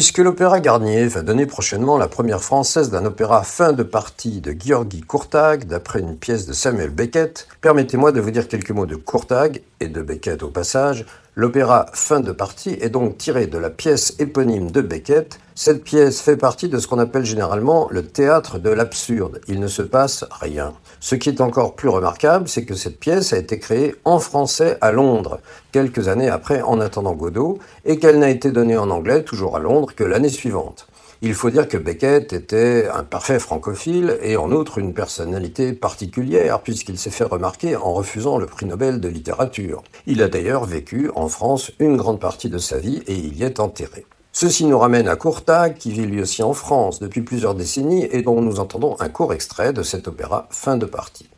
Puisque l'Opéra Garnier va donner prochainement la première française d'un opéra fin de partie de Georgi Courtag, d'après une pièce de Samuel Beckett, permettez-moi de vous dire quelques mots de Courtag, et de Beckett au passage. L'opéra fin de partie est donc tiré de la pièce éponyme de Beckett. Cette pièce fait partie de ce qu'on appelle généralement le théâtre de l'absurde. Il ne se passe rien. Ce qui est encore plus remarquable, c'est que cette pièce a été créée en français à Londres, quelques années après En attendant Godot, et qu'elle n'a été donnée en anglais, toujours à Londres, que l'année suivante. Il faut dire que Beckett était un parfait francophile et en outre une personnalité particulière puisqu'il s'est fait remarquer en refusant le prix Nobel de littérature. Il a d'ailleurs vécu en France une grande partie de sa vie et il y est enterré. Ceci nous ramène à Courtag, qui vit lui aussi en France depuis plusieurs décennies et dont nous entendons un court extrait de cet opéra fin de partie.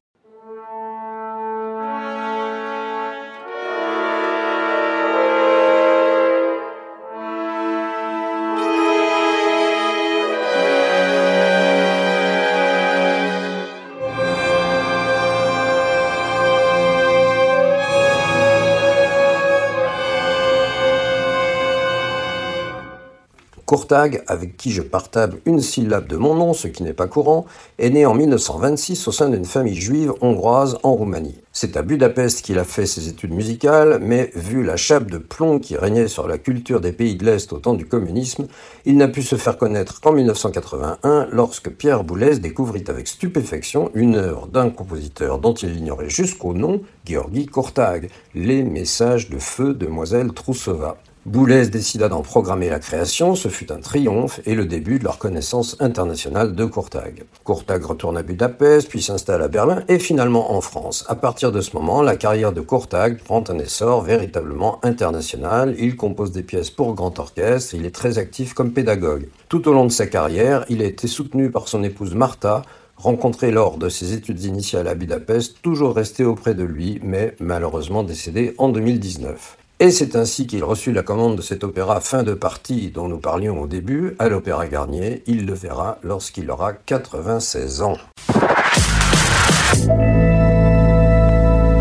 Courtag, avec qui je partage une syllabe de mon nom, ce qui n'est pas courant, est né en 1926 au sein d'une famille juive hongroise en Roumanie. C'est à Budapest qu'il a fait ses études musicales, mais vu la chape de plomb qui régnait sur la culture des pays de l'Est au temps du communisme, il n'a pu se faire connaître qu'en 1981 lorsque Pierre Boulez découvrit avec stupéfaction une œuvre d'un compositeur dont il ignorait jusqu'au nom, Georgi Courtag, Les Messages de Feu de Demoiselle Troussova. Boulez décida d'en programmer la création, ce fut un triomphe et le début de leur connaissance internationale de Courtag. Courtag retourne à Budapest, puis s'installe à Berlin et finalement en France. À partir de ce moment, la carrière de Courtag prend un essor véritablement international. Il compose des pièces pour grand orchestre, il est très actif comme pédagogue. Tout au long de sa carrière, il a été soutenu par son épouse Martha, rencontrée lors de ses études initiales à Budapest, toujours restée auprès de lui, mais malheureusement décédée en 2019. Et c'est ainsi qu'il reçut la commande de cet opéra fin de partie dont nous parlions au début à l'Opéra Garnier. Il le verra lorsqu'il aura 96 ans.